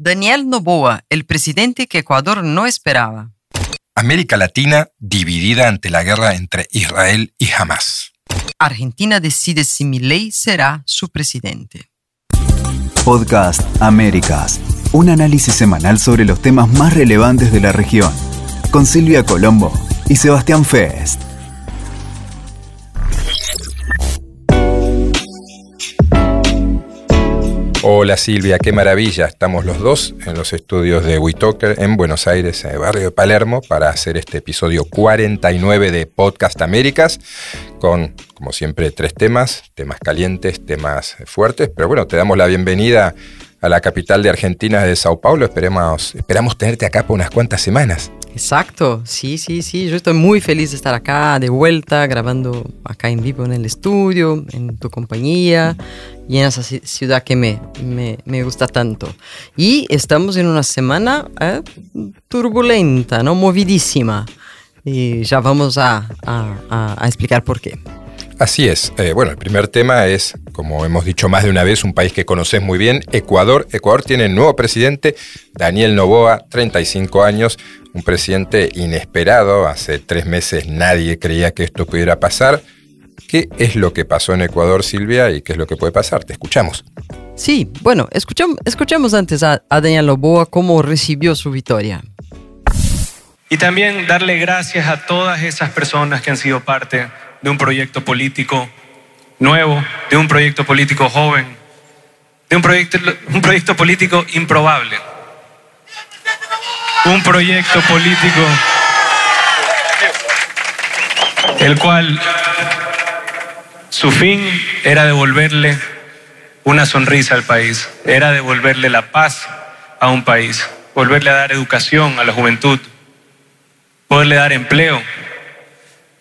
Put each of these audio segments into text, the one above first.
Daniel Noboa, el presidente que Ecuador no esperaba. América Latina dividida ante la guerra entre Israel y Hamas. Argentina decide si Milei será su presidente. Podcast Américas, un análisis semanal sobre los temas más relevantes de la región, con Silvia Colombo y Sebastián Fest. Hola Silvia, qué maravilla. Estamos los dos en los estudios de WeTalker en Buenos Aires, en el barrio de Palermo, para hacer este episodio 49 de Podcast Américas, con, como siempre, tres temas, temas calientes, temas fuertes. Pero bueno, te damos la bienvenida a la capital de Argentina, de Sao Paulo. Esperemos, esperamos tenerte acá por unas cuantas semanas. Exacto, sí, sí, sí. Yo estoy muy feliz de estar acá de vuelta, grabando acá en vivo en el estudio, en tu compañía y en esa ciudad que me, me, gusta tanto. Y estamos en una semana eh, turbulenta, ¿no? Movidísima. Y ya vamos a, a, explicar por qué. Así es. Eh, bueno, el primer tema es, como hemos dicho más de una vez, un país que conoces muy bien, Ecuador. Ecuador tiene nuevo presidente, Daniel Novoa, 35 años, un presidente inesperado. Hace tres meses nadie creía que esto pudiera pasar. ¿Qué es lo que pasó en Ecuador, Silvia, y qué es lo que puede pasar? Te escuchamos. Sí, bueno, escuchemos, antes a, a Daniel Loboa cómo recibió su victoria. Y también darle gracias a todas esas personas que han sido parte de un proyecto político nuevo, de un proyecto político joven, de un proyecto, un proyecto político improbable, un proyecto político el cual su fin era devolverle una sonrisa al país, era devolverle la paz a un país, volverle a dar educación a la juventud, poderle dar empleo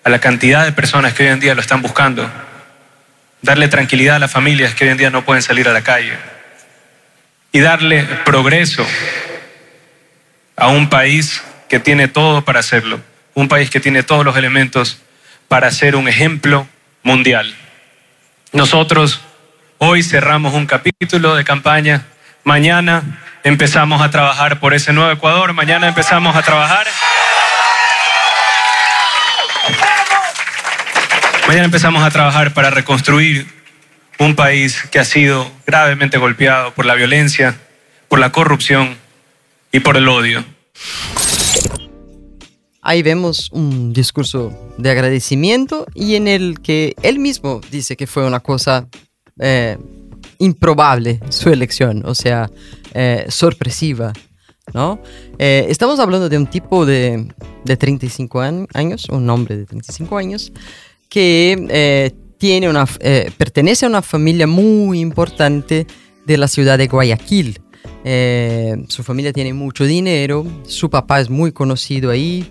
a la cantidad de personas que hoy en día lo están buscando, darle tranquilidad a las familias que hoy en día no pueden salir a la calle y darle progreso a un país que tiene todo para hacerlo, un país que tiene todos los elementos para ser un ejemplo mundial. Nosotros hoy cerramos un capítulo de campaña, mañana empezamos a trabajar por ese nuevo Ecuador, mañana empezamos a trabajar. Mañana empezamos a trabajar para reconstruir un país que ha sido gravemente golpeado por la violencia, por la corrupción y por el odio. Ahí vemos un discurso de agradecimiento y en el que él mismo dice que fue una cosa eh, improbable su elección, o sea, eh, sorpresiva, ¿no? Eh, estamos hablando de un tipo de, de 35 años, un hombre de 35 años, que tiene una, pertenece a una familia muy importante de la ciudad de Guayaquil. su familia tiene mucho dinero, su papá es muy conocido ahí,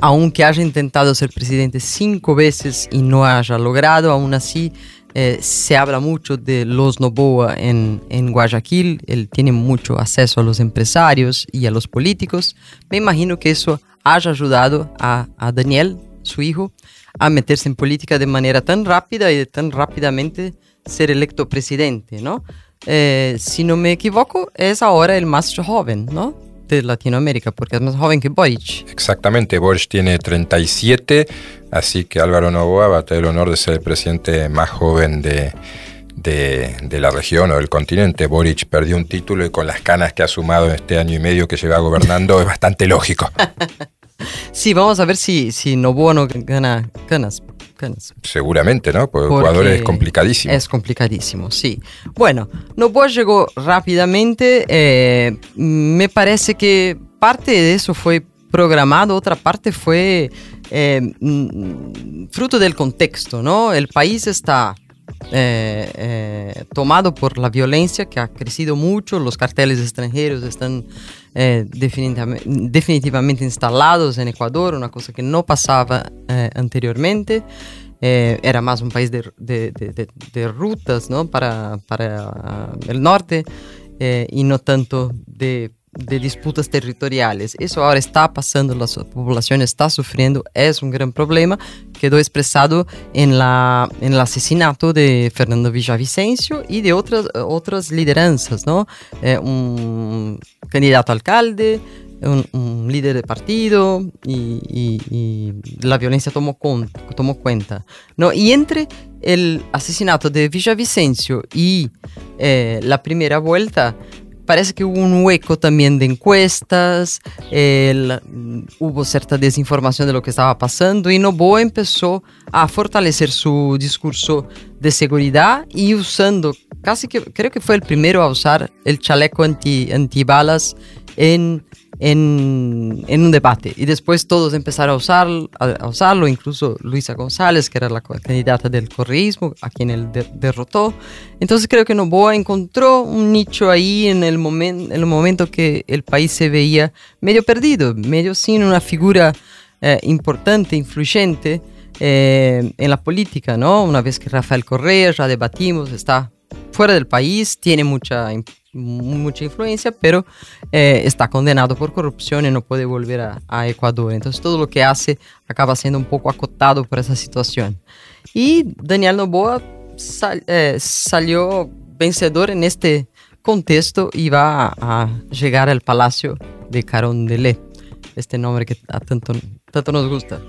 aunque haya intentado ser presidente cinco veces y no haya logrado, aún así eh, se habla mucho de los Noboa en, en, Guayaquil, él tiene mucho acceso a los empresarios y a los políticos. Me imagino que eso haya ayudado a, a Daniel, su hijo, a meterse en política de manera tan rápida y tan rápidamente ser electo presidente, ¿no? Eh, si no me equivoco, es ahora el más joven, ¿no? de Latinoamérica, porque es más joven que Boric. Exactamente, Boric tiene 37, así que Álvaro Novoa va a tener el honor de ser el presidente más joven de, de, la región o del continente. Boric perdió un título y con las canas que ha sumado en este año y medio que lleva gobernando es bastante lógico. sí, vamos a ver si, si no gana ganas. Seguramente, ¿no? Porque, Ecuador es complicadísimo. Es complicadísimo, sí. Bueno, Novoa llegó rápidamente. Eh, me parece que parte de eso fue programado, otra parte fue eh, mm, fruto del contexto, ¿no? El país está eh, tomado por la violencia que ha crecido mucho, los carteles extranjeros están definitivamente, instalados en Ecuador, una cosa que no pasaba anteriormente. Eh, era más un país de, de, de, de rutas ¿no? para, para, el norte eh, y no tanto de de disputas territoriales. Eso ahora está pasando, la población está sufriendo, es un gran problema. Quedó expresado en, la, en el asesinato de Fernando Villavicencio y de otras, otras lideranzas, ¿no? Eh, un candidato alcalde, un, líder de partido y, la violencia tomó, tomó cuenta. ¿no? Y entre el asesinato de Villavicencio y eh, la primera vuelta, parece que hubo un hueco también de encuestas, hubo cierta desinformación de lo que estaba pasando y Noboa empezó a fortalecer su discurso de seguridad y usando, casi que creo que fue el primero a usar el chaleco anti, antibalas en en, un debate. Y después todos empezaron a, usar, a, usarlo, incluso Luisa González, que era la candidata del correísmo, a quien él derrotó. Entonces creo que Novoa encontró un nicho ahí en el, en el momento que el país se veía medio perdido, medio sin una figura eh, importante, influyente. Eh, en la política, ¿no? Una vez que Rafael Correa, ya debatimos, está fuera del país, tiene mucha mucha influencia, pero eh, está condenado por corrupción y no puede volver a, Ecuador. Entonces todo lo que hace acaba siendo un poco acotado por esa situación. Y Daniel Noboa eh, salió vencedor en este contexto y va a, llegar al Palacio de Carondelet, este nombre que a tanto, tanto nos gusta.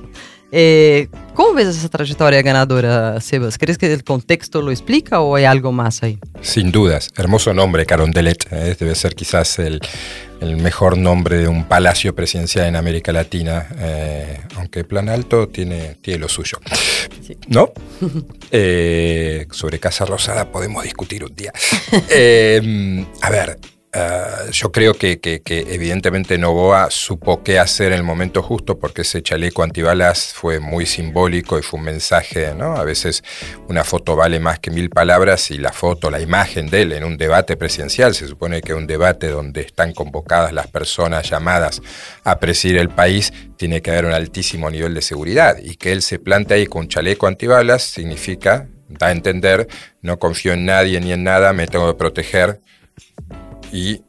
Eh, ¿Cómo ves esa trayectoria ganadora, Sebas? ¿Crees que el contexto lo explica o hay algo más ahí? Sin dudas, hermoso nombre, Carondelet. ¿eh? debe ser quizás el, mejor nombre de un palacio presidencial en América Latina, eh, aunque Plan Alto tiene, tiene lo suyo. ¿No? sobre Casa Rosada podemos discutir un día. a ver, Ah, yo creo que, evidentemente Novoa supo qué hacer en el momento justo porque ese chaleco antibalas fue muy simbólico y fue un mensaje, ¿no? A veces una foto vale más que mil palabras y la foto, la imagen de él en un debate presidencial, se supone que un debate donde están convocadas las personas llamadas a presidir el país, tiene que haber un altísimo nivel de seguridad y que él se plante ahí con un chaleco antibalas significa, da a entender, no confío en nadie ni en nada, me tengo que proteger y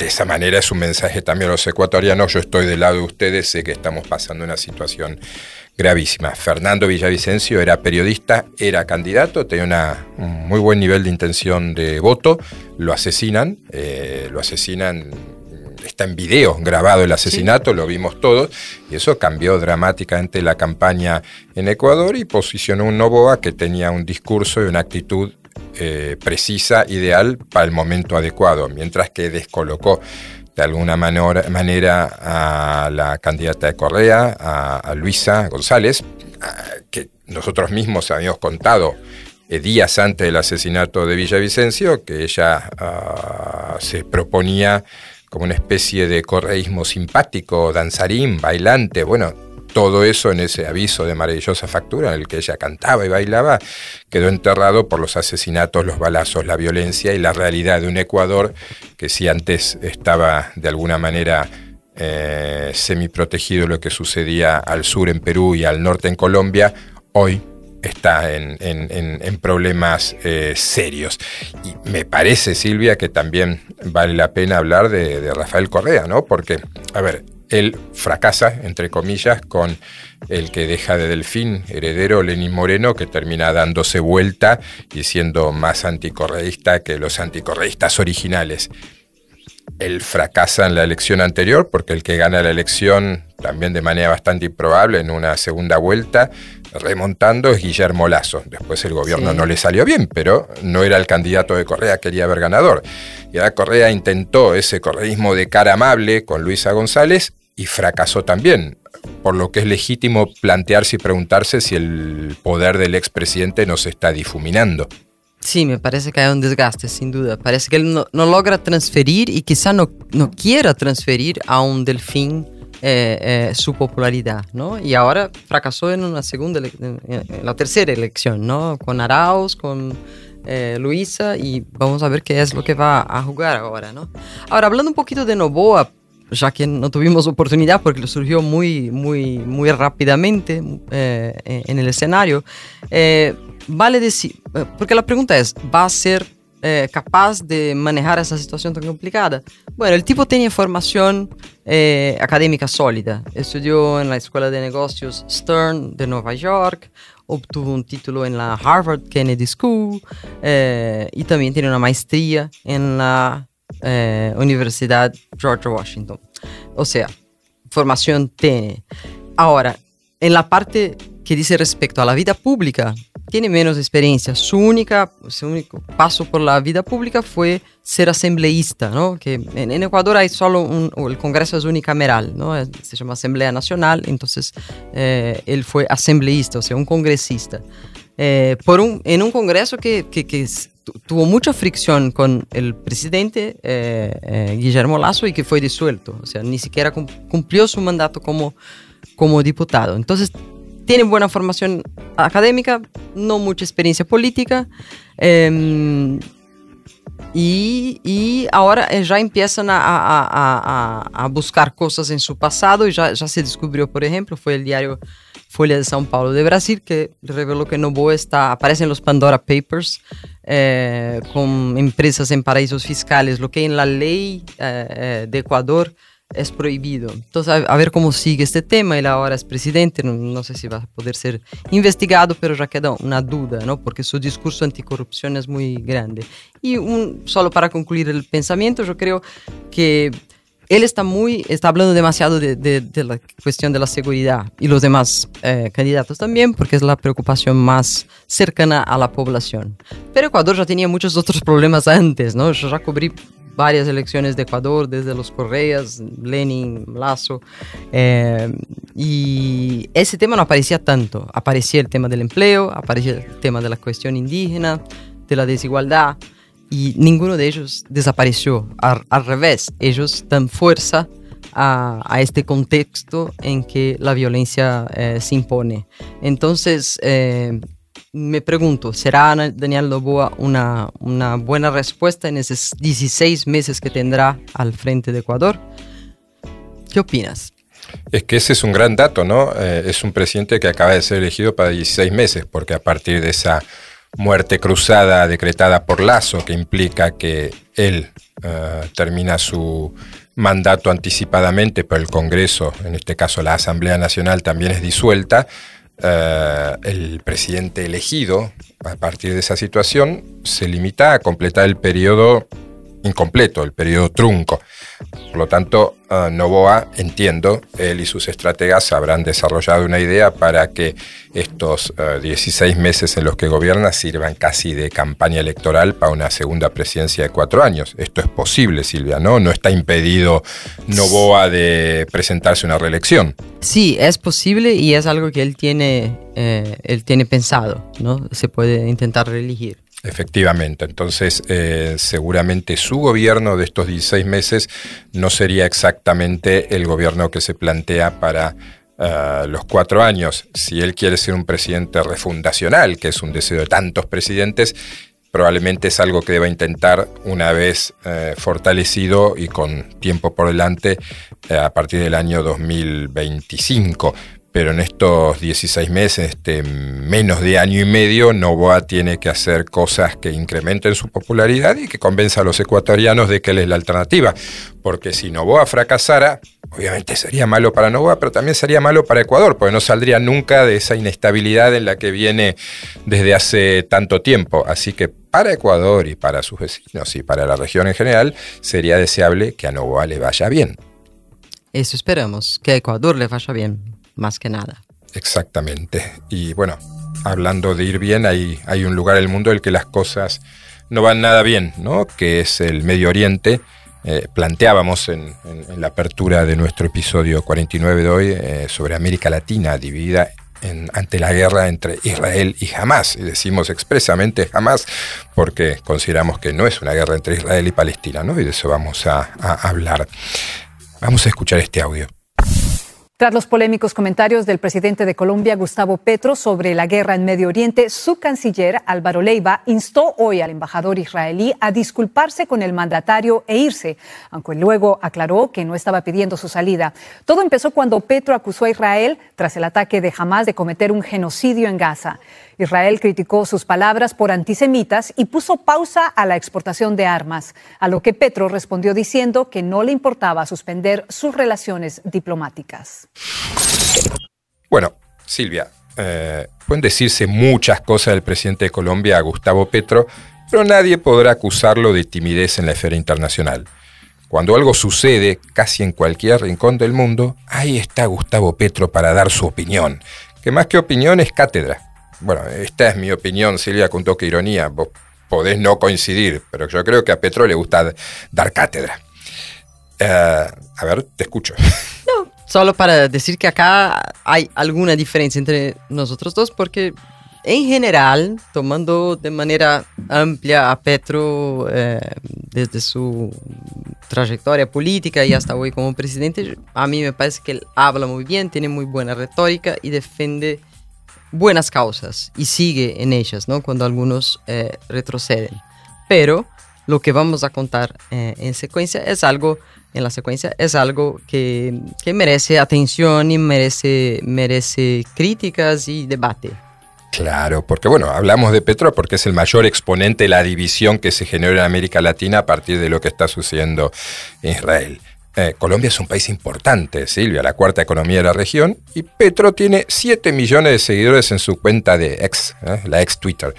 de esa manera es un mensaje también a los ecuatorianos, yo estoy del lado de ustedes, sé que estamos pasando una situación gravísima. Fernando Villavicencio era periodista, era candidato, tenía un muy buen nivel de intención de voto, lo asesinan, eh, lo asesinan, está en video grabado el asesinato, lo vimos todos, y eso cambió dramáticamente la campaña en Ecuador y posicionó un Novoa que tenía un discurso y una actitud eh, precisa, ideal para el momento adecuado, mientras que descolocó de alguna manera a la candidata de Correa, a, Luisa González, que nosotros mismos habíamos contado eh, días antes del asesinato de Villavicencio, que ella ah, se proponía como una especie de correísmo simpático, danzarín, bailante, bueno, todo eso en ese aviso de maravillosa factura en el que ella cantaba y bailaba, quedó enterrado por los asesinatos, los balazos, la violencia y la realidad de un Ecuador que si antes estaba de alguna manera eh, semi-protegido lo que sucedía al sur en Perú y al norte en Colombia, hoy está en, problemas eh, serios. Y me parece, Silvia, que también vale la pena hablar de, de Rafael Correa, ¿no? Porque, a ver, él fracasa, entre comillas, con el que deja de Delfín, heredero Lenín Moreno, que termina dándose vuelta y siendo más anticorreísta que los anticorreístas originales. Él fracasa en la elección anterior porque el que gana la elección, también de manera bastante improbable, en una segunda vuelta, remontando es Guillermo Lazo. Después el gobierno no le salió bien, pero no era el candidato de Correa, quería ver ganador. Y ahora Correa intentó ese correísmo de cara amable con Luisa González y fracasó también, por lo que es legítimo plantearse y preguntarse si el poder del expresidente no se está difuminando. Sí, me parece que hay un desgaste, sin duda. Parece que él no, logra transferir y quizá no, no, quiera transferir a un delfín eh, eh, su popularidad, ¿no? Y ahora fracasó en una segunda, en la tercera elección, ¿no? Con Arauz, con eh, Luisa y vamos a ver qué es lo que va a jugar ahora, ¿no? Ahora, hablando un poquito de Novoa, ya que no tuvimos oportunidad porque surgió muy, muy, muy rápidamente eh, en el escenario, eh, vale decir, eh, porque la pregunta es, ¿va a ser eh, capaz de manejar esa situación tan complicada? Bueno, el tipo tenía formación eh, académica sólida. Estudió en la Escuela de Negocios Stern de Nueva York, obtuvo un título en la Harvard Kennedy School eh, y también tiene una maestría en la Universidad George Washington. O sea, formación tiene. Ahora, en la parte que dice respecto a la vida pública, tiene menos experiencia. Su, única, su único paso por la vida pública fue ser asambleísta, ¿no? Que en, Ecuador hay solo un, el Congreso es unicameral, ¿no? Se llama Asamblea Nacional, entonces eh, él fue asambleísta, o sea, un congresista. Eh, por un, en un Congreso que, que, que tuvo mucha fricción con el presidente eh, Guillermo Lazo y que fue disuelto, o sea, ni siquiera cumplió su mandato como, como diputado. Entonces, tiene buena formación académica, no mucha experiencia política. Em, y, y, ahora eh, ya empiezan a, a, a, a, buscar cosas en su pasado y ya, ya se descubrió, por ejemplo, fue el diario Folha de São Paulo de Brasil que reveló que Noboa está, aparece en los Pandora Papers eh, con empresas en paraísos fiscales, lo que en la ley eh, de Ecuador es prohibido. Entonces, a, ver cómo sigue este tema. Él ahora es presidente, no, sé si va a poder ser investigado, pero ya queda una duda, ¿no? Porque su discurso anticorrupción es muy grande. Y un, solo para concluir el pensamiento, yo creo que él está muy, está hablando demasiado de, la cuestión de la seguridad y los demás eh, candidatos también, porque es la preocupación más cercana a la población. Pero Ecuador ya tenía muchos otros problemas antes, ¿no? Yo ya cubrí varias elecciones de Ecuador, desde los Correas, Lenin, Lazo, eh, y ese tema no aparecía tanto. Aparecía el tema del empleo, aparecía el tema de la cuestión indígena, de la desigualdad, y ninguno de ellos desapareció. Al, revés, ellos dan fuerza a, este contexto en que la violencia eh, se impone. Entonces, eh, me pregunto, ¿será Daniel Loboa una, una buena respuesta en esos 16 meses que tendrá al frente de Ecuador? ¿Qué opinas? Es que ese es un gran dato, ¿no? Eh, es un presidente que acaba de ser elegido para 16 meses, porque a partir de esa muerte cruzada decretada por Lazo, que implica que él eh, termina su mandato anticipadamente, pero el Congreso, en este caso la Asamblea Nacional, también es disuelta, eh, el presidente elegido, a partir de esa situación, se limita a completar el periodo incompleto, el periodo trunco. Por lo tanto, uh, Novoa, entiendo, él y sus estrategas habrán desarrollado una idea para que estos 16 uh, meses en los que gobierna sirvan casi de campaña electoral para una segunda presidencia de cuatro años. Esto es posible, Silvia, ¿no? No está impedido Novoa de presentarse una reelección. Sí, es posible y es algo que él tiene, eh, él tiene pensado, ¿no? Se puede intentar reelegir. Efectivamente, entonces eh, seguramente su gobierno de estos 16 meses no sería exactamente el gobierno que se plantea para eh, los cuatro años. Si él quiere ser un presidente refundacional, que es un deseo de tantos presidentes, probablemente es algo que deba intentar una vez eh, fortalecido y con tiempo por delante a partir del año 2025 pero en estos 16 meses, este, menos de año y medio, Novoa tiene que hacer cosas que incrementen su popularidad y que convenza a los ecuatorianos de que él es la alternativa. Porque si Novoa fracasara, obviamente sería malo para Novoa, pero también sería malo para Ecuador, porque no saldría nunca de esa inestabilidad en la que viene desde hace tanto tiempo. Así que para Ecuador y para sus vecinos y para la región en general, sería deseable que a Novoa le vaya bien. Eso esperamos, que a Ecuador le vaya bien más que nada. Exactamente. Y bueno, hablando de ir bien, hay, hay un lugar en el mundo en el que las cosas no van nada bien, ¿no? Que es el Medio Oriente. Eh, planteábamos en, la apertura de nuestro episodio 49 de hoy eh, sobre América Latina dividida ante la guerra entre Israel y Hamas. Y decimos expresamente Hamas porque consideramos que no es una guerra entre Israel y Palestina, ¿no? Y de eso vamos a hablar. Vamos a escuchar este audio. Tras los polémicos comentarios del presidente de Colombia, Gustavo Petro, sobre la guerra en Medio Oriente, su canciller Álvaro Leiva instó hoy al embajador israelí a disculparse con el mandatario e irse, aunque luego aclaró que no estaba pidiendo su salida. Todo empezó cuando Petro acusó a Israel, tras el ataque de Hamas, de cometer un genocidio en Gaza. Israel criticó sus palabras por antisemitas y puso pausa a la exportación de armas, a lo que Petro respondió diciendo que no le importaba suspender sus relaciones diplomáticas. Bueno, Silvia, eh, pueden decirse muchas cosas del presidente de Colombia, Gustavo Petro, pero nadie podrá acusarlo de timidez en la esfera internacional. Cuando algo sucede casi en cualquier rincón del mundo, ahí está Gustavo Petro para dar su opinión, que más que opinión es cátedra bueno, esta es mi opinión, Silvia, con toque ironía. Vos podés no coincidir, pero yo creo que a Petro le gusta dar cátedra. Eh, a ver, te escucho. Solo para decir que acá hay alguna diferencia entre nosotros dos, porque en general, tomando de manera amplia a Petro eh, desde su trayectoria política y hasta hoy como presidente, a mí me parece que él habla muy bien, tiene muy buena retórica y defiende buenas causas y sigue en ellas, ¿no? Cuando algunos eh, retroceden. Pero lo que vamos a contar eh, en secuencia es algo, en la secuencia, es algo que, que, merece atención y merece, merece críticas y debate. Claro, porque bueno, hablamos de Petro porque es el mayor exponente de la división que se generó en América Latina a partir de lo que está sucediendo en Israel. Eh, Colombia es un país importante, Silvia, la cuarta economía de la región, y Petro tiene 7 millones de seguidores en su cuenta de ex, eh, la ex Twitter.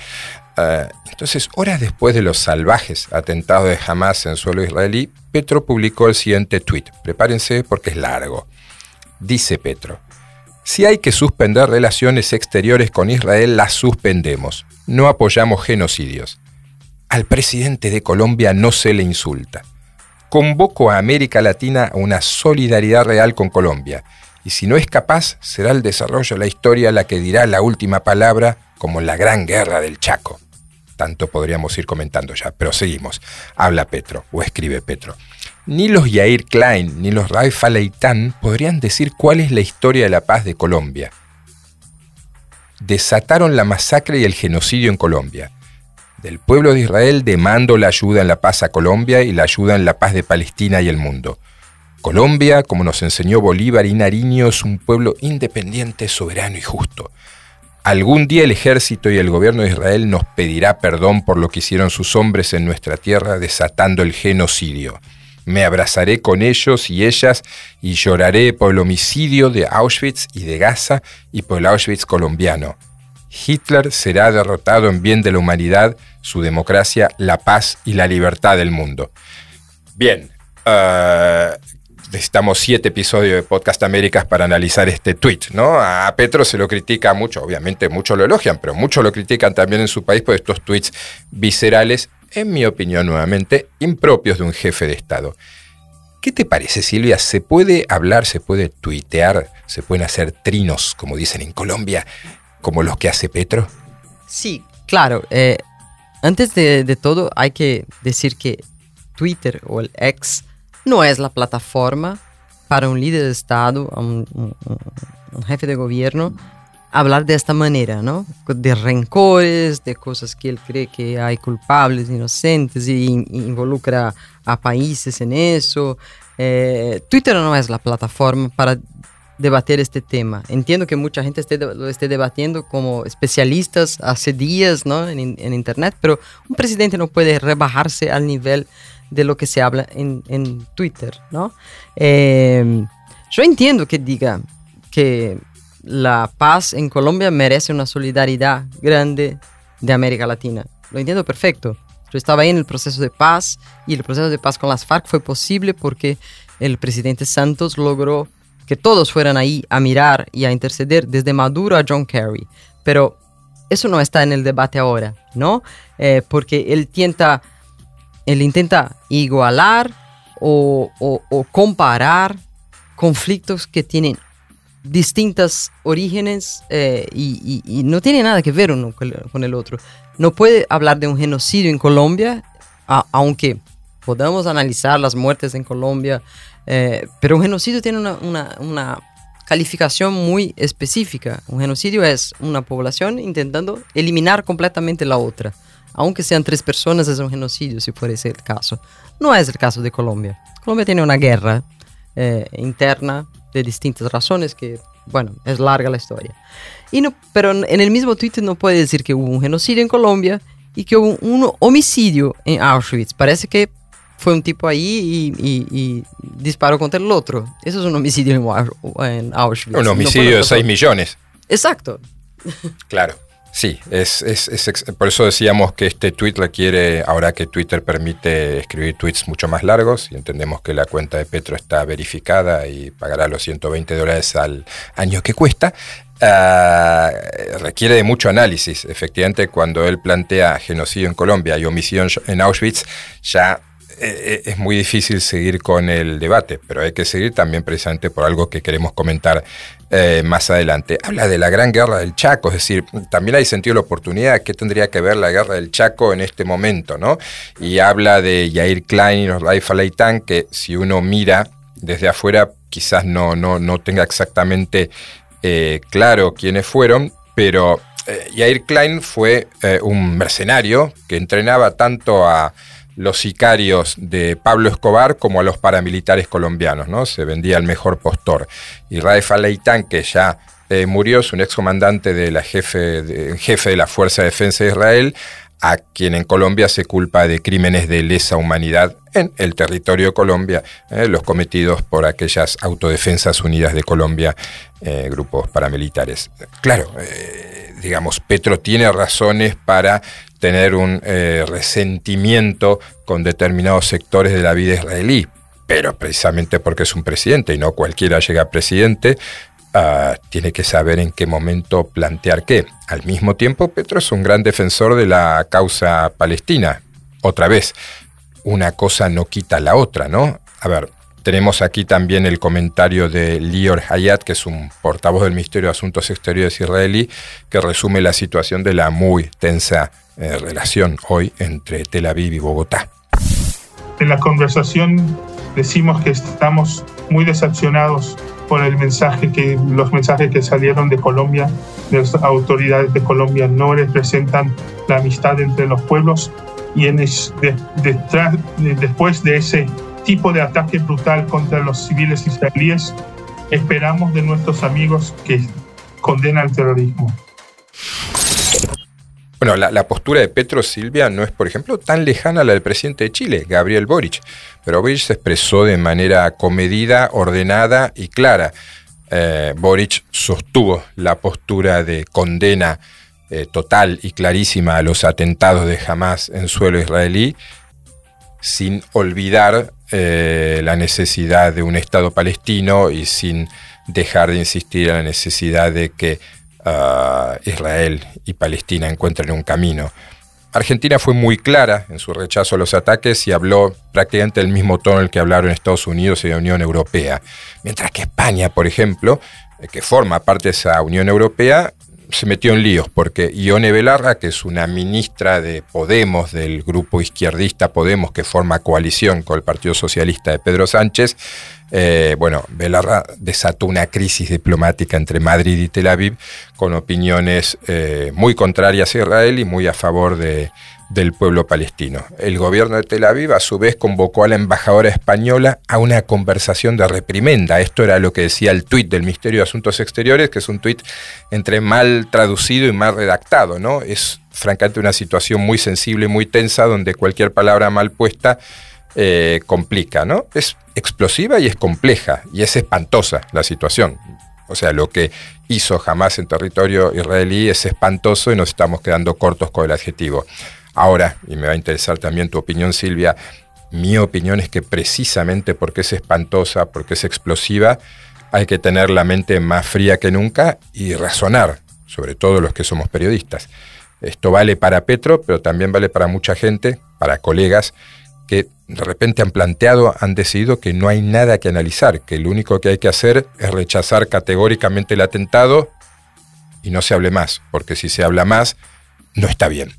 Eh, entonces, horas después de los salvajes atentados de Hamas en suelo israelí, Petro publicó el siguiente tweet. Prepárense porque es largo. Dice Petro, si hay que suspender relaciones exteriores con Israel, las suspendemos. No apoyamos genocidios. Al presidente de Colombia no se le insulta convoco a América Latina a una solidaridad real con Colombia. Y si no es capaz, será el desarrollo de la historia la que dirá la última palabra como la gran guerra del Chaco. Tanto podríamos ir comentando ya, pero seguimos. Habla Petro, o escribe Petro. Ni los Yair Klein ni los Raifa Leitán podrían decir cuál es la historia de la paz de Colombia. Desataron la masacre y el genocidio en Colombia del pueblo de Israel demando la ayuda en la paz a Colombia y la ayuda en la paz de Palestina y el mundo. Colombia, como nos enseñó Bolívar y Nariño, es un pueblo independiente, soberano y justo. Algún día el ejército y el gobierno de Israel nos pedirá perdón por lo que hicieron sus hombres en nuestra tierra desatando el genocidio. Me abrazaré con ellos y ellas y lloraré por el homicidio de Auschwitz y de Gaza y por el Auschwitz colombiano. Hitler será derrotado en bien de la humanidad, su democracia, la paz y la libertad del mundo. Bien, uh, necesitamos siete episodios de Podcast Américas para analizar este tweet, ¿no? A Petro se lo critica mucho, obviamente muchos lo elogian, pero muchos lo critican también en su país por estos tweets viscerales, en mi opinión nuevamente, impropios de un jefe de Estado. ¿Qué te parece, Silvia? ¿Se puede hablar, se puede tuitear, se pueden hacer trinos, como dicen en Colombia, como los que hace Petro? Sí, claro. Eh, antes de, todo, hay que decir que Twitter o el X no es la plataforma para un líder de Estado, un, jefe de gobierno, hablar de esta manera, ¿no? De rencores, de cosas que él cree que hay culpables, inocentes, y, involucra a países en eso. Eh, Twitter no es la plataforma para debater este tema. Entiendo que mucha gente esté, lo esté debatiendo como especialistas hace días ¿no? en, Internet, pero un presidente no puede rebajarse al nivel de lo que se habla en, en Twitter. ¿no? Eh, yo entiendo que diga que la paz en Colombia merece una solidaridad grande de América Latina. Lo entiendo perfecto. Yo estaba ahí en el proceso de paz y el proceso de paz con las FARC fue posible porque el presidente Santos logró que todos fueran ahí a mirar y a interceder desde Maduro a John Kerry. Pero eso no está en el debate ahora, ¿no? Eh, porque él intenta, él intenta igualar o, comparar conflictos que tienen distintas orígenes eh, y, no tiene nada que ver uno con el otro. No puede hablar de un genocidio en Colombia, aunque podamos analizar las muertes en Colombia, eh, pero un genocidio tiene una, calificación muy específica. Un genocidio es una población intentando eliminar completamente la otra. Aunque sean tres personas, es un genocidio, si fuese el caso. No es el caso de Colombia. Colombia tiene una guerra eh, interna de distintas razones que, bueno, es larga la historia. Y no, pero en el mismo Twitter no puede decir que hubo un genocidio en Colombia y que hubo un homicidio en Auschwitz. Parece que fue un tipo ahí y, disparó contra el otro. Eso es un homicidio en, Auschwitz. Un homicidio de 6 millones. Exacto. Claro. Sí, es, por eso decíamos que este tweet requiere, ahora que Twitter permite escribir tweets mucho más largos, y entendemos que la cuenta de Petro está verificada y pagará los 120 dólares al año que cuesta, ah, requiere de mucho análisis. Efectivamente, cuando él plantea genocidio en Colombia y homicidio en Auschwitz, ya es muy difícil seguir con el debate, pero hay que seguir también precisamente por algo que queremos comentar eh, más adelante. Habla de la gran guerra del Chaco, es decir, también hay sentido la oportunidad, ¿qué tendría que ver la guerra del Chaco en este momento? ¿no? Y habla de Yair Klein y los Raif Leitán, que si uno mira desde afuera quizás no, no, no tenga exactamente eh, claro quiénes fueron, pero Yair Klein fue un mercenario que entrenaba tanto a los sicarios de Pablo Escobar como a los paramilitares colombianos, ¿no? Se vendía el mejor postor. Y Raif Aleitán, que ya eh, murió, es un excomandante de la jefe de, jefe de la Fuerza de Defensa de Israel, a quien en Colombia se culpa de crímenes de lesa humanidad en el territorio de Colombia, eh, los cometidos por aquellas autodefensas unidas de Colombia, eh, grupos paramilitares. Claro, digamos, Petro tiene razones para tener un eh, resentimiento con determinados sectores de la vida israelí, pero precisamente porque es un presidente y no cualquiera llega a presidente, ah, tiene que saber en qué momento plantear qué. Al mismo tiempo, Petro es un gran defensor de la causa palestina. Otra vez, una cosa no quita la otra, ¿no? A ver, tenemos aquí también el comentario de Lior Hayat, que es un portavoz del Ministerio de Asuntos Exteriores israelí, que resume la situación de la muy tensa eh, relación hoy entre Tel Aviv y Bogotá. En la conversación decimos que estamos muy decepcionados por el mensaje que los mensajes que salieron de Colombia, de las autoridades de Colombia no representan la amistad entre los pueblos y en detrás, después de ese tipo de ataque brutal contra los civiles israelíes, esperamos de nuestros amigos que condenan el terrorismo. Bueno, la, postura de Petro Silvia no es, por ejemplo, tan lejana a la del presidente de Chile, Gabriel Boric. Pero Boric se expresó de manera comedida, ordenada y clara. Eh, Boric sostuvo la postura de condena eh, total y clarísima a los atentados de Hamas en suelo israelí, sin olvidar eh, la necesidad de un Estado palestino y sin dejar de insistir en la necesidad de que Israel y Palestina encuentren un camino. Argentina fue muy clara en su rechazo a los ataques y habló prácticamente el mismo tono en el que hablaron Estados Unidos y la Unión Europea. Mientras que España, por ejemplo, eh, que forma parte de esa Unión Europea, se metió en líos porque Ione Belarra, que es una ministra de Podemos, del grupo izquierdista Podemos, que forma coalición con el Partido Socialista de Pedro Sánchez, eh, bueno, Belarra desató una crisis diplomática entre Madrid y Tel Aviv con opiniones eh, muy contrarias a Israel y muy a favor de, del pueblo palestino. El gobierno de Tel Aviv a su vez convocó a la embajadora española a una conversación de reprimenda. Esto era lo que decía el tuit del Ministerio de Asuntos Exteriores, que es un tuit entre mal traducido y mal redactado, ¿no? Es francamente una situación muy sensible, muy tensa, donde cualquier palabra mal puesta eh, complica, ¿no? Es explosiva y es compleja y es espantosa la situación. O sea, lo que hizo jamás en territorio israelí es espantoso y nos estamos quedando cortos con el adjetivo. Ahora, y me va a interesar también tu opinión, Silvia, mi opinión es que precisamente porque es espantosa, porque es explosiva, hay que tener la mente más fría que nunca y razonar, sobre todo los que somos periodistas. Esto vale para Petro, pero también vale para mucha gente, para colegas, que de repente han planteado, han decidido que no hay nada que analizar, que lo único que hay que hacer es rechazar categóricamente el atentado y no se hable más, porque si se habla más, no está bien.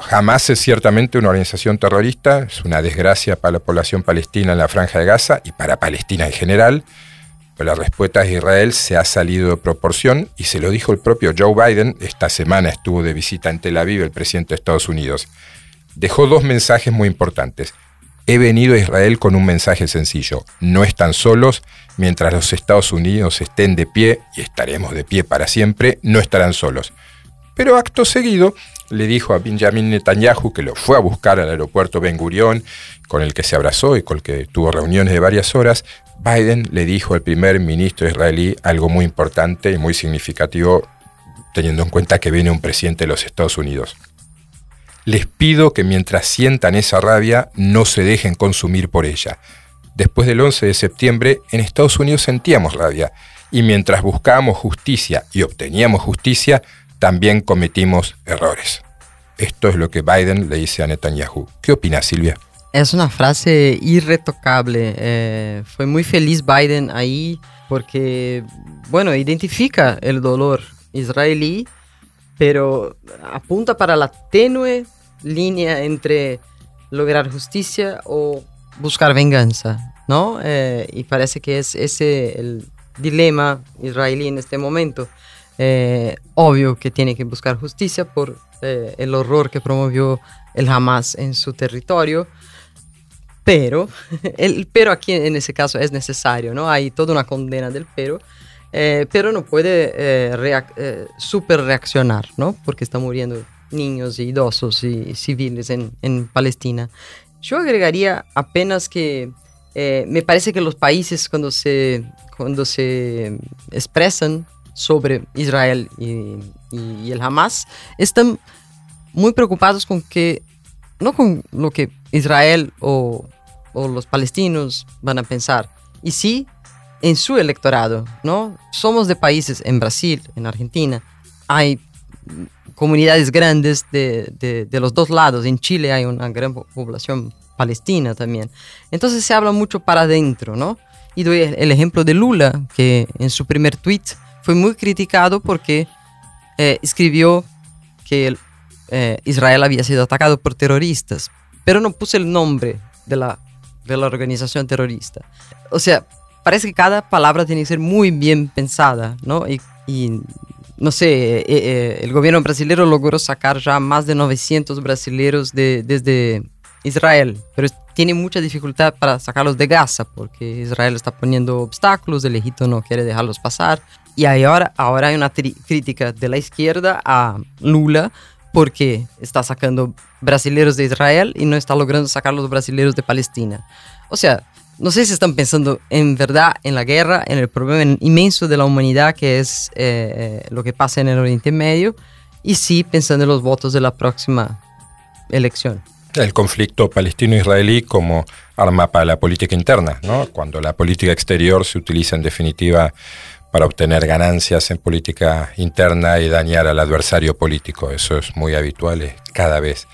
Jamás es ciertamente una organización terrorista, es una desgracia para la población palestina en la franja de Gaza y para Palestina en general, Pero la respuesta de Israel se ha salido de proporción y se lo dijo el propio Joe Biden. Esta semana estuvo de visita en Tel Aviv el presidente de Estados Unidos. Dejó dos mensajes muy importantes. He venido a Israel con un mensaje sencillo. No están solos. Mientras los Estados Unidos estén de pie, y estaremos de pie para siempre, no estarán solos. Pero acto seguido le dijo a Benjamin Netanyahu, que lo fue a buscar al aeropuerto Ben Gurion, con el que se abrazó y con el que tuvo reuniones de varias horas, Biden le dijo al primer ministro israelí algo muy importante y muy significativo, teniendo en cuenta que viene un presidente de los Estados Unidos. Les pido que mientras sientan esa rabia no se dejen consumir por ella. Después del 11 de septiembre, en Estados Unidos sentíamos rabia, y mientras buscábamos justicia y obteníamos justicia, también cometimos errores. Esto es lo que Biden le dice a Netanyahu. ¿Qué opina Silvia? Es una frase irretocable. Eh, fue muy feliz Biden ahí porque, bueno, identifica el dolor israelí, pero apunta para la tenue línea entre lograr justicia o buscar venganza, ¿no? Eh, y parece que es ese el dilema israelí en este momento. Eh, obvio que tiene que buscar justicia por eh, el horror que promovió el Hamas en su territorio, pero, el pero aquí en ese caso es necesario, ¿no? Hay toda una condena del pero, eh, pero no puede super reaccionar, ¿no? Porque están muriendo niños y idosos y civiles en, en Palestina. Yo agregaría apenas que me parece que los países cuando se, cuando se expresan sobre Israel y, el Hamas están muy preocupados con que, no con lo que Israel o, los palestinos van a pensar, y sí en su electorado, ¿no? Somos de países, en Brasil, en Argentina, hay comunidades grandes de, los dos lados. En Chile hay una gran población palestina también. Entonces se habla mucho para adentro, ¿no? Y doy el ejemplo de Lula, que en su primer tweet fue muy criticado porque eh, escribió que eh, Israel había sido atacado por terroristas, pero no puso el nombre de la, de la organización terrorista. O sea, parece que cada palabra tiene que ser muy bien pensada, ¿no? Y, no sé, eh, el gobierno brasileño logró sacar ya más de 900 brasileños de, desde Israel, pero tiene mucha dificultad para sacarlos de Gaza porque Israel está poniendo obstáculos, el Egipto no quiere dejarlos pasar. Y ahora, ahora hay una crítica de la izquierda a Lula porque está sacando brasileños de Israel y no está logrando sacar los brasileños de Palestina. O sea, no sé si están pensando en verdad en la guerra, en el problema inmenso de la humanidad que es eh, eh, lo que pasa en el Oriente Medio, y sí pensando en los votos de la próxima elección. El conflicto palestino-israelí como arma para la política interna, ¿no? cuando la política exterior se utiliza en definitiva para obtener ganancias en política interna y dañar al adversario político. Eso es muy habitual, es cada vez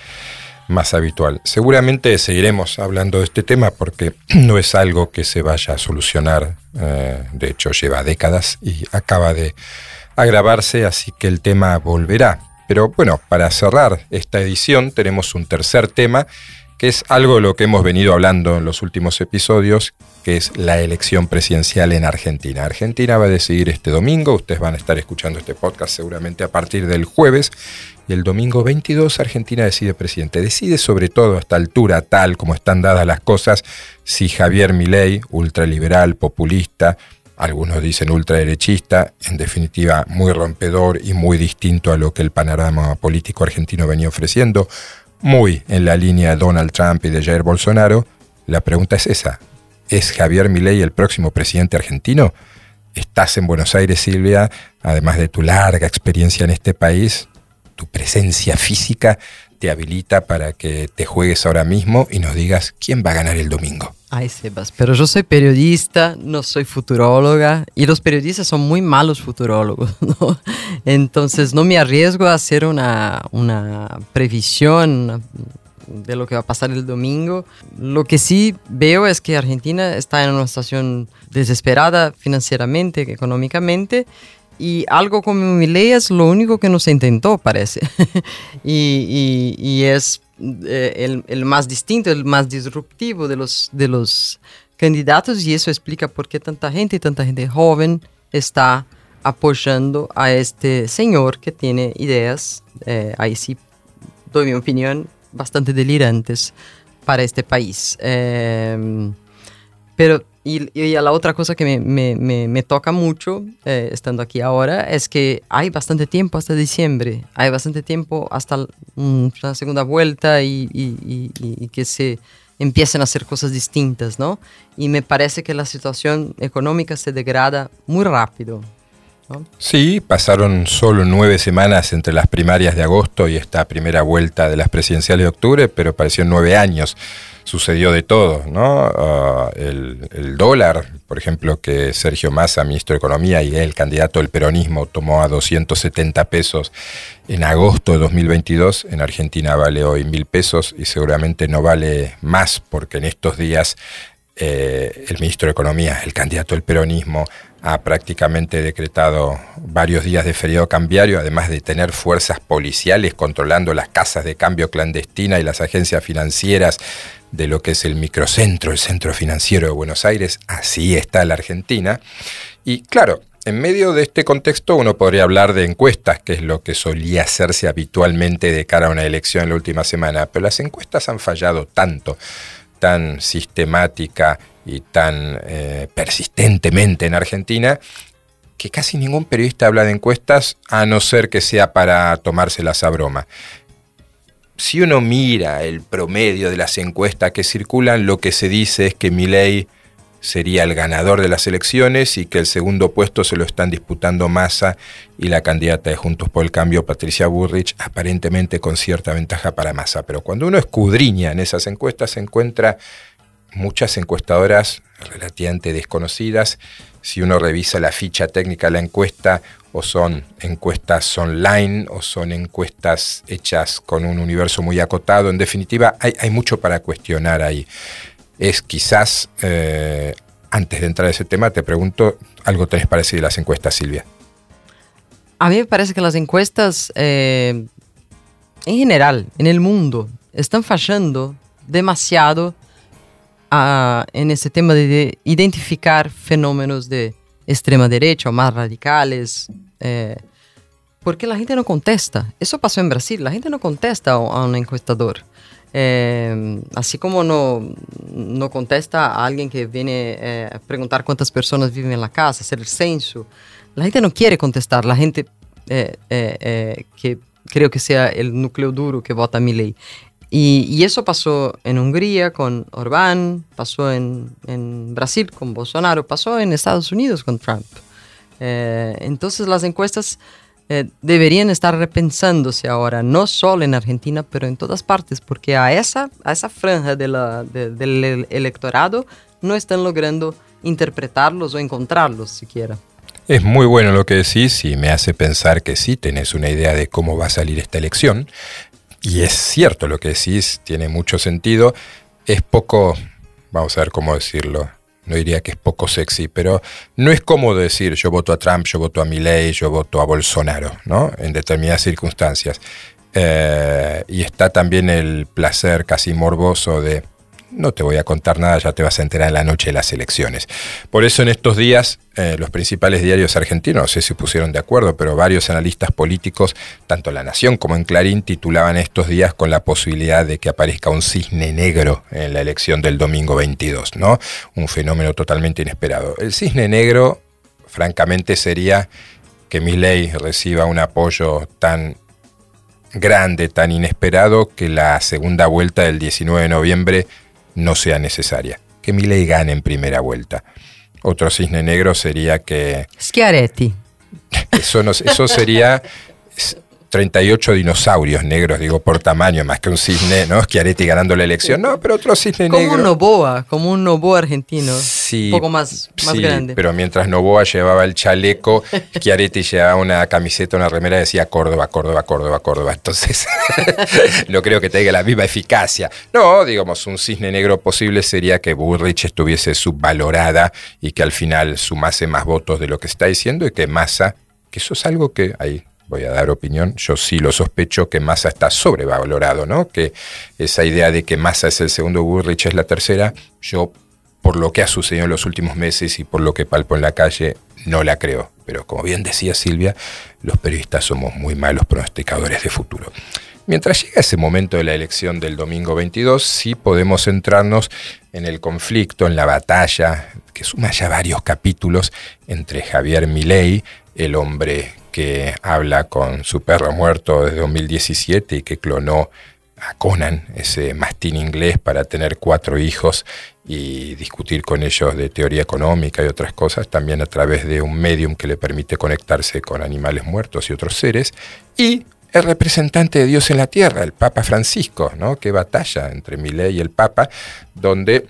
más habitual. Seguramente seguiremos hablando de este tema porque no es algo que se vaya a solucionar, eh, de hecho lleva décadas y acaba de agravarse, así que el tema volverá. Pero bueno, para cerrar esta edición tenemos un tercer tema que es algo de lo que hemos venido hablando en los últimos episodios, que es la elección presidencial en Argentina. Argentina va a decidir este domingo, ustedes van a estar escuchando este podcast seguramente a partir del jueves, y el domingo 22 Argentina decide presidente. Decide sobre todo a esta altura, tal como están dadas las cosas, si Javier Milei, ultraliberal, populista, algunos dicen ultraderechista, en definitiva muy rompedor y muy distinto a lo que el panorama político argentino venía ofreciendo, muy en la línea de Donald Trump y de Jair Bolsonaro, la pregunta es esa. ¿Es Javier Milei el próximo presidente argentino? Estás en Buenos Aires, Silvia, además de tu larga experiencia en este país, tu presencia física te habilita para que te juegues ahora mismo y nos digas quién va a ganar el domingo. Ay, Sebas, pero yo soy periodista, no soy futuróloga y los periodistas son muy malos futurólogos, ¿no? Entonces no me arriesgo a hacer una, una previsión de lo que va a pasar el domingo. Lo que sí veo es que Argentina está en una situación desesperada financieramente, económicamente, y algo como mi ley es lo único que no se intentó, parece. y, y, y, es eh, el, más distinto, el más disruptivo de los, de los candidatos y eso explica por qué tanta gente, tanta gente joven está apoyando a este señor que tiene ideas, eh, ahí sí doy mi opinión, bastante delirantes para este país. Em, pero, y, a la otra cosa que me, toca mucho, eh, estando aquí ahora, es que hay bastante tiempo hasta diciembre, hay bastante tiempo hasta la segunda vuelta y, y que se empiecen a hacer cosas distintas, ¿no? Y me parece que la situación económica se degrada muy rápido. Sí, pasaron solo nueve semanas entre las primarias de agosto y esta primera vuelta de las presidenciales de octubre, pero parecieron nueve años. Sucedió de todo, ¿no? Ah, el, dólar, por ejemplo, que Sergio Massa, ministro de Economía, y el candidato del peronismo, tomó a 270 pesos en agosto de 2022. En Argentina vale hoy mil pesos y seguramente no vale más porque en estos días eh, el ministro de Economía, el candidato del peronismo, ha prácticamente decretado varios días de feriado cambiario, además de tener fuerzas policiales controlando las casas de cambio clandestina y las agencias financieras de lo que es el microcentro, el centro financiero de Buenos Aires. Así está la Argentina. Y claro, en medio de este contexto uno podría hablar de encuestas, que es lo que solía hacerse habitualmente de cara a una elección en la última semana, pero las encuestas han fallado tanto, tan sistemática y tan eh, persistentemente en Argentina que casi ningún periodista habla de encuestas a no ser que sea para tomárselas a broma. Si uno mira el promedio de las encuestas que circulan, lo que se dice es que Milei sería el ganador de las elecciones y que el segundo puesto se lo están disputando Massa y la candidata de Juntos por el Cambio, Patricia Burrich, aparentemente con cierta ventaja para Massa. Pero cuando uno escudriña en esas encuestas se encuentra muchas encuestadoras relativamente desconocidas. Si uno revisa la ficha técnica de la encuesta, o son encuestas online, o son encuestas hechas con un universo muy acotado, en definitiva, hay, mucho para cuestionar ahí. Es quizás, eh, antes de entrar a ese tema, te pregunto, ¿algo tenés parecido de las encuestas, Silvia? A mí me parece que las encuestas, eh, en general, en el mundo, están fallando demasiado en ese tema de, identificar fenómenos de extrema derecha o más radicales, eh, porque la gente no contesta. Eso pasó en Brasil, la gente no contesta a un encuestador. Eh, así como no, no contesta a alguien que viene eh, a preguntar cuántas personas viven en la casa, hacer el censo. La gente no quiere contestar, la gente que creo que sea el núcleo duro que vota mi ley. Y, eso pasó en Hungría con Orbán, pasó en, Brasil con Bolsonaro, pasó en Estados Unidos con Trump. Eh, entonces las encuestas eh, deberían estar repensándose ahora, no solo en Argentina, pero en todas partes, porque a esa, a esa franja del electorado no están logrando interpretarlos o encontrarlos siquiera. Es muy bueno lo que decís y me hace pensar que sí tenés una idea de cómo va a salir esta elección. Y es cierto lo que decís, tiene mucho sentido. Es poco, vamos a ver cómo decirlo, no diría que es poco sexy, pero no es cómodo decir yo voto a Trump, yo voto a Milley, yo voto a Bolsonaro, ¿no? En determinadas circunstancias. Eh, y está también el placer casi morboso de no te voy a contar nada, ya te vas a enterar en la noche de las elecciones. Por eso en estos días eh, los principales diarios argentinos, no sé si pusieron de acuerdo, pero varios analistas políticos, tanto en La Nación como en Clarín, titulaban estos días con la posibilidad de que aparezca un cisne negro en la elección del domingo 22, ¿no? Un fenómeno totalmente inesperado. El cisne negro, francamente, sería que mi ley reciba un apoyo tan grande, tan inesperado, que la segunda vuelta del 19 de noviembre no sea necesaria. Que Milei gane en primera vuelta. Otro cisne negro sería que... Schiaretti. Eso, no, eso sería 38 dinosaurios negros, digo, por tamaño, más que un cisne, ¿no? Schiaretti ganando la elección. No, pero otro cisne negro. Como un Novoa, como un Novoa argentino. Sí. Un poco más, más sí, grande. Pero mientras Novoa llevaba el chaleco, Schiaretti llevaba una camiseta, una remera, decía Córdoba, Córdoba, Córdoba, Córdoba. Entonces, no creo que tenga la misma eficacia. No, digamos, un cisne negro posible sería que Bullrich estuviese subvalorada y que al final sumase más votos de lo que está diciendo y que Massa, que eso es algo que hay voy a dar opinión, yo sí lo sospecho que Massa está sobrevalorado, ¿no? Que esa idea de que Massa es el segundo, Burrich es la tercera, yo por lo que ha sucedido en los últimos meses y por lo que palpo en la calle, no la creo. Pero como bien decía Silvia, los periodistas somos muy malos pronosticadores de futuro. Mientras llega ese momento de la elección del domingo 22, sí podemos centrarnos en el conflicto, en la batalla, que suma ya varios capítulos entre Javier Milei, el hombre que habla con su perro muerto desde 2017 y que clonó a Conan, ese mastín inglés, para tener cuatro hijos y discutir con ellos de teoría económica y otras cosas, también a través de un medium que le permite conectarse con animales muertos y otros seres, y el representante de Dios en la tierra, el Papa Francisco, ¿no? que batalla entre Milei y el Papa, donde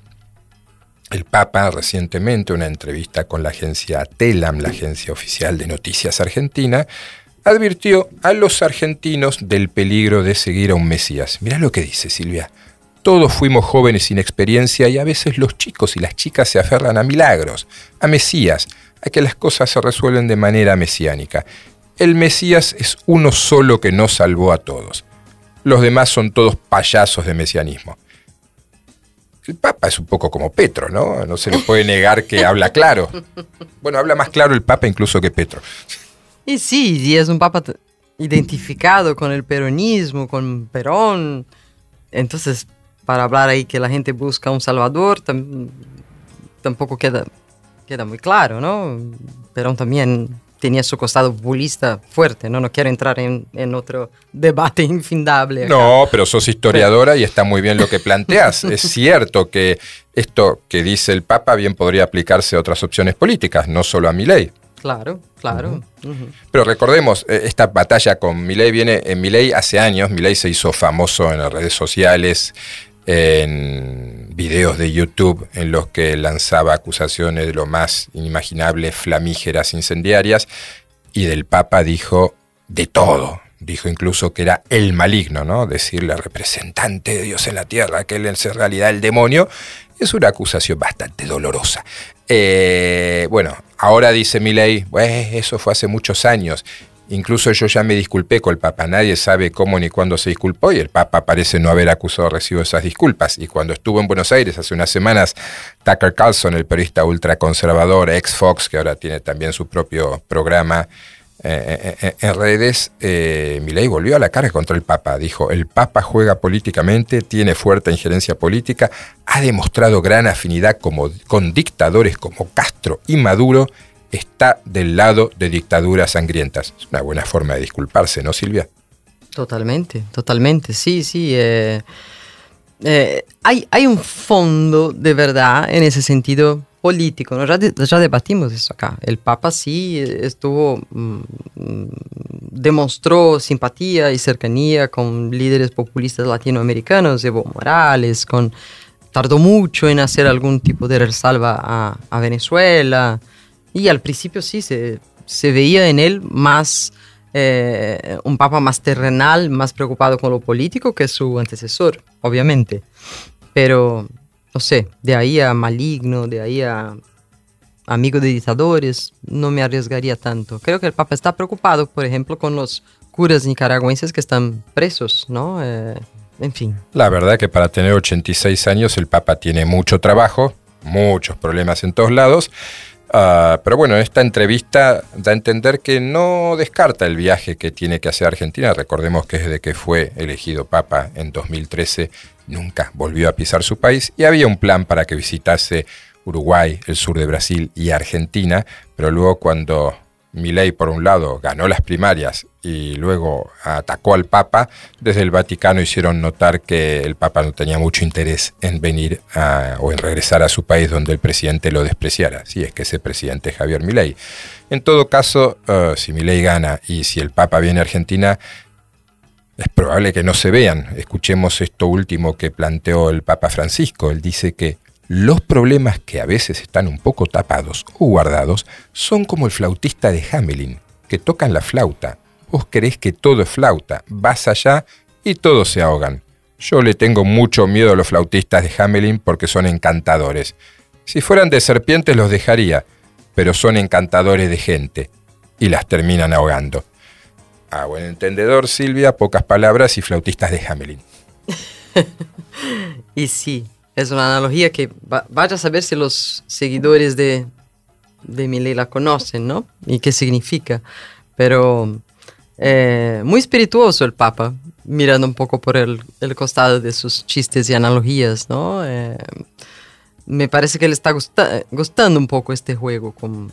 el Papa recientemente, una entrevista con la agencia TELAM, la agencia oficial de noticias argentina, advirtió a los argentinos del peligro de seguir a un Mesías. Mirá lo que dice Silvia. Todos fuimos jóvenes sin experiencia y a veces los chicos y las chicas se aferran a milagros, a Mesías, a que las cosas se resuelven de manera mesiánica. El Mesías es uno solo que nos salvó a todos. Los demás son todos payasos de mesianismo. El Papa es un poco como Petro, ¿no? No se le puede negar que habla claro. Bueno, habla más claro el Papa incluso que Petro. Y sí, y es un Papa identificado con el peronismo, con Perón. Entonces, para hablar ahí que la gente busca un salvador, tampoco queda, queda muy claro, ¿no? Perón también tenía su costado populista fuerte, ¿no? No quiero entrar en, en otro debate infindable. No, pero sos historiadora y está muy bien lo que planteas. es cierto que esto que dice el Papa bien podría aplicarse a otras opciones políticas, no solo a mi ley. Claro, claro. Pero recordemos, eh, esta batalla con Milei viene en Milei hace años. Milei se hizo famoso en las redes sociales, en videos de YouTube en los que lanzaba acusaciones de lo más inimaginables, flamígeras, incendiarias, y del Papa dijo de todo. Dijo incluso que era el maligno, ¿no? Decirle representante de Dios en la tierra, que él es en realidad el demonio, es una acusación bastante dolorosa. Eh, bueno, ahora dice Milei, eso fue hace muchos años. Incluso yo ya me disculpé con el Papa, nadie sabe cómo ni cuándo se disculpó y el Papa parece no haber acusado recibo esas disculpas. Y cuando estuvo en Buenos Aires hace unas semanas, Tucker Carlson, el periodista ultraconservador, ex Fox, que ahora tiene también su propio programa eh, eh, eh, en redes, eh, Milei volvió a la carga contra el Papa. Dijo, el Papa juega políticamente, tiene fuerte injerencia política, ha demostrado gran afinidad con dictadores como Castro y Maduro está del lado de dictaduras sangrientas. Es una buena forma de disculparse, ¿no, Silvia? Totalmente, totalmente, sí, sí. Eh, eh, hay, hay un fondo de verdad en ese sentido político, ¿no? ya, ya, debatimos eso acá. El Papa sí estuvo, mm, demostró simpatía y cercanía con líderes populistas latinoamericanos, Evo Morales, con, tardó mucho en hacer algún tipo de resalva a, a Venezuela. Y al principio sí, se, se veía en él más eh, un papa más terrenal, más preocupado con lo político que su antecesor, obviamente. Pero, no sé, de ahí a maligno, de ahí a amigo de dictadores, no me arriesgaría tanto. Creo que el papa está preocupado, por ejemplo, con los curas nicaragüenses que están presos, ¿no? Eh, en fin. La verdad que para tener 86 años el papa tiene mucho trabajo, muchos problemas en todos lados Uh, pero bueno, esta entrevista da a entender que no descarta el viaje que tiene que hacer Argentina. Recordemos que desde que fue elegido Papa en 2013 nunca volvió a pisar su país y había un plan para que visitase Uruguay, el sur de Brasil y Argentina, pero luego cuando Milei, por un lado, ganó las primarias y luego atacó al Papa, desde el Vaticano hicieron notar que el Papa no tenía mucho interés en venir o en regresar a su país donde el presidente lo despreciara, si es que ese presidente es Javier Milei. En todo caso, uh, si Milei gana y si el Papa viene a Argentina, es probable que no se vean. Escuchemos esto último que planteó el Papa Francisco. Él dice que los problemas que a veces están un poco tapados o guardados son como el flautista de Hamelin, que tocan la flauta. Vos creés que todo es flauta, vas allá y todos se ahogan. Yo le tengo mucho miedo a los flautistas de Hamelin porque son encantadores. Si fueran de serpientes los dejaría, pero son encantadores de gente y las terminan ahogando. A buen entendedor, Silvia, pocas palabras y flautistas de Hamelin. y sí, es una analogía que vaya a saber si los seguidores de, de Milei la conocen, ¿no? Y qué significa. Pero eh, muy espirituoso el Papa, mirando un poco por el, el costado de sus chistes y analogías, ¿no? Eh, me parece que le está gustando un poco este juego con,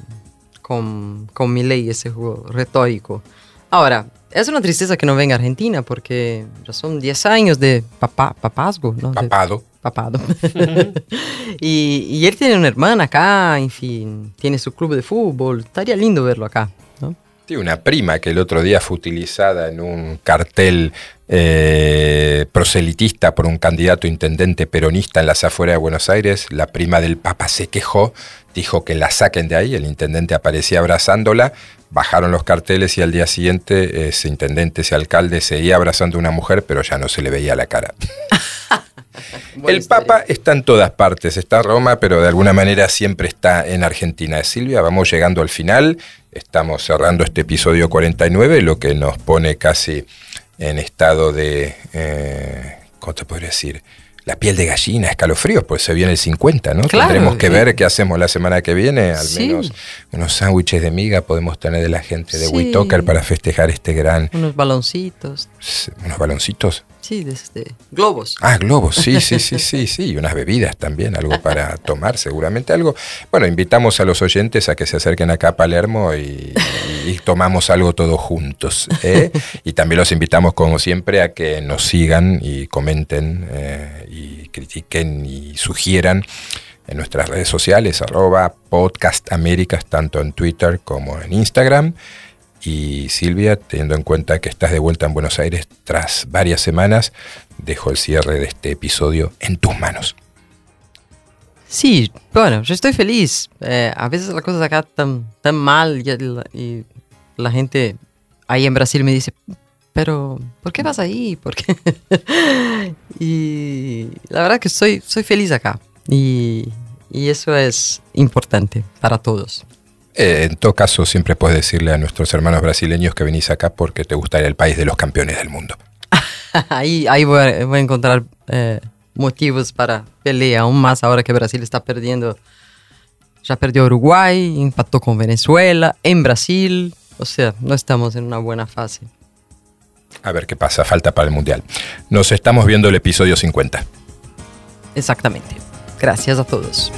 con, con Milei, ese juego retórico. Ahora, es una tristeza que no venga a Argentina porque ya son 10 años de papá, papazgo, ¿no? Papado. Papado. y, y, él tiene una hermana acá, en fin, tiene su club de fútbol. Estaría lindo verlo acá, ¿no? Tiene una prima que el otro día fue utilizada en un cartel eh, proselitista por un candidato intendente peronista en las afueras de Buenos Aires. La prima del Papa se quejó, dijo que la saquen de ahí. El intendente aparecía abrazándola, bajaron los carteles y al día siguiente ese intendente, ese alcalde seguía abrazando a una mujer, pero ya no se le veía la cara. el Papa está en todas partes, está en Roma, pero de alguna manera siempre está en Argentina. Silvia, vamos llegando al final, estamos cerrando este episodio 49, lo que nos pone casi en estado de, eh, ¿cómo te podría decir? la piel de gallina, escalofríos, pues se viene el 50, ¿no? Tendremos que ver qué hacemos la semana que viene, al menos unos sándwiches de miga podemos tener de la gente de sí. para festejar este gran... Unos baloncitos. ¿Unos baloncitos? Sí, de este, globos. Ah, globos, sí, sí, sí, sí, sí, y unas bebidas también, algo para tomar, seguramente algo. Bueno, invitamos a los oyentes a que se acerquen acá a Palermo y, tomamos algo todos juntos. ¿eh? Y también los invitamos, como siempre, a que nos sigan y comenten eh, y critiquen y sugieran en nuestras redes sociales, arroba podcast tanto en Twitter como en Instagram. Y Silvia, teniendo en cuenta que estás de vuelta en Buenos Aires tras varias semanas, dejo el cierre de este episodio en tus manos. Sí, bueno, yo estoy feliz. Eh, a veces las cosas acá están tan mal y, la gente ahí en Brasil me dice, pero ¿por qué vas ahí? ¿Por y la verdad que soy, soy feliz acá y, y eso es importante para todos. Eh, en todo caso, siempre puedes decirle a nuestros hermanos brasileños que venís acá porque te gusta ir al país de los campeones del mundo. ahí, ahí voy, a, encontrar eh, motivos para pelear aún más ahora que Brasil está perdiendo. Ya perdió Uruguay, impactó con Venezuela, en Brasil. O sea, no estamos en una buena fase. A ver qué pasa, falta para el Mundial. Nos estamos viendo el episodio 50. Exactamente. Gracias a todos.